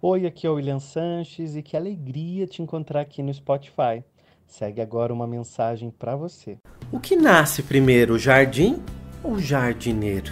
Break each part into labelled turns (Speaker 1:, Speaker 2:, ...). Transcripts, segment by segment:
Speaker 1: Oi, aqui é o William Sanches e que alegria te encontrar aqui no Spotify. Segue agora uma mensagem para você.
Speaker 2: O que nasce primeiro, o jardim ou o jardineiro?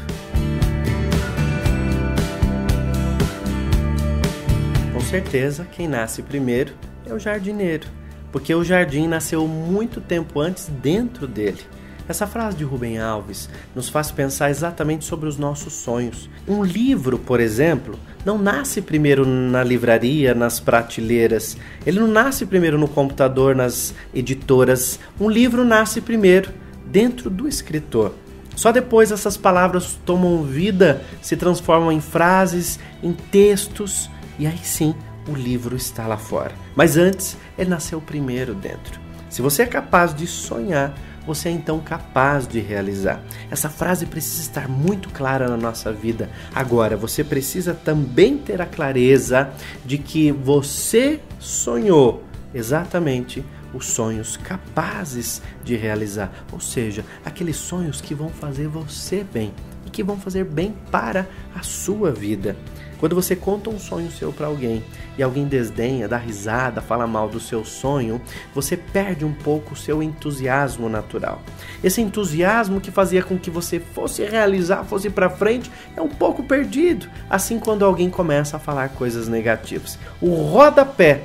Speaker 2: Com certeza, quem nasce primeiro é o jardineiro, porque o jardim nasceu muito tempo antes dentro dele. Essa frase de Rubem Alves nos faz pensar exatamente sobre os nossos sonhos. Um livro, por exemplo, não nasce primeiro na livraria, nas prateleiras. Ele não nasce primeiro no computador, nas editoras. Um livro nasce primeiro dentro do escritor. Só depois essas palavras tomam vida, se transformam em frases, em textos, e aí sim o livro está lá fora. Mas antes, ele nasceu primeiro dentro. Se você é capaz de sonhar, você é então capaz de realizar. Essa frase precisa estar muito clara na nossa vida. Agora, você precisa também ter a clareza de que você sonhou exatamente os sonhos capazes de realizar, ou seja, aqueles sonhos que vão fazer você bem e que vão fazer bem para a sua vida. Quando você conta um sonho seu para alguém e alguém desdenha, dá risada, fala mal do seu sonho, você perde um pouco o seu entusiasmo natural. Esse entusiasmo que fazia com que você fosse realizar, fosse para frente, é um pouco perdido. Assim quando alguém começa a falar coisas negativas. O rodapé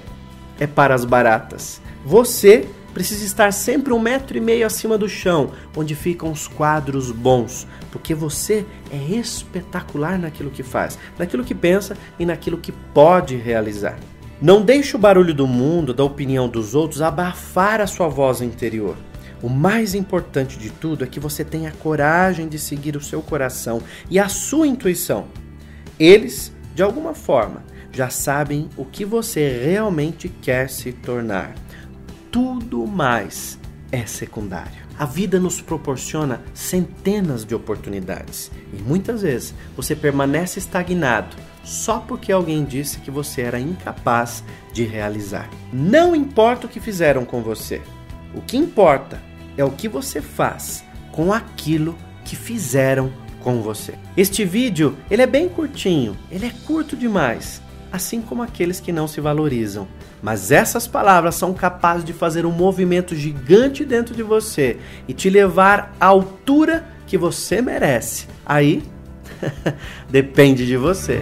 Speaker 2: é para as baratas. Você precisa estar sempre um metro e meio acima do chão, onde ficam os quadros bons, porque você é espetacular naquilo que faz, naquilo que pensa e naquilo que pode realizar. Não deixe o barulho do mundo, da opinião dos outros, abafar a sua voz interior. O mais importante de tudo é que você tenha coragem de seguir o seu coração e a sua intuição. Eles, de alguma forma, já sabem o que você realmente quer se tornar tudo mais é secundário. A vida nos proporciona centenas de oportunidades e muitas vezes você permanece estagnado só porque alguém disse que você era incapaz de realizar. Não importa o que fizeram com você, o que importa é o que você faz com aquilo que fizeram com você. Este vídeo ele é bem curtinho, ele é curto demais, assim como aqueles que não se valorizam. Mas essas palavras são capazes de fazer um movimento gigante dentro de você e te levar à altura que você merece. Aí depende de você.